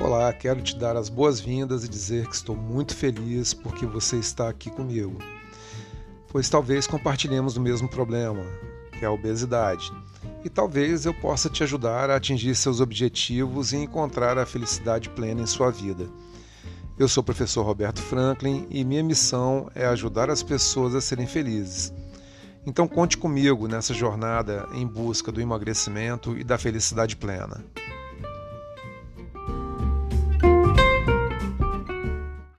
Olá, quero te dar as boas-vindas e dizer que estou muito feliz porque você está aqui comigo. Pois talvez compartilhemos o mesmo problema, que é a obesidade. E talvez eu possa te ajudar a atingir seus objetivos e encontrar a felicidade plena em sua vida. Eu sou o professor Roberto Franklin e minha missão é ajudar as pessoas a serem felizes. Então conte comigo nessa jornada em busca do emagrecimento e da felicidade plena.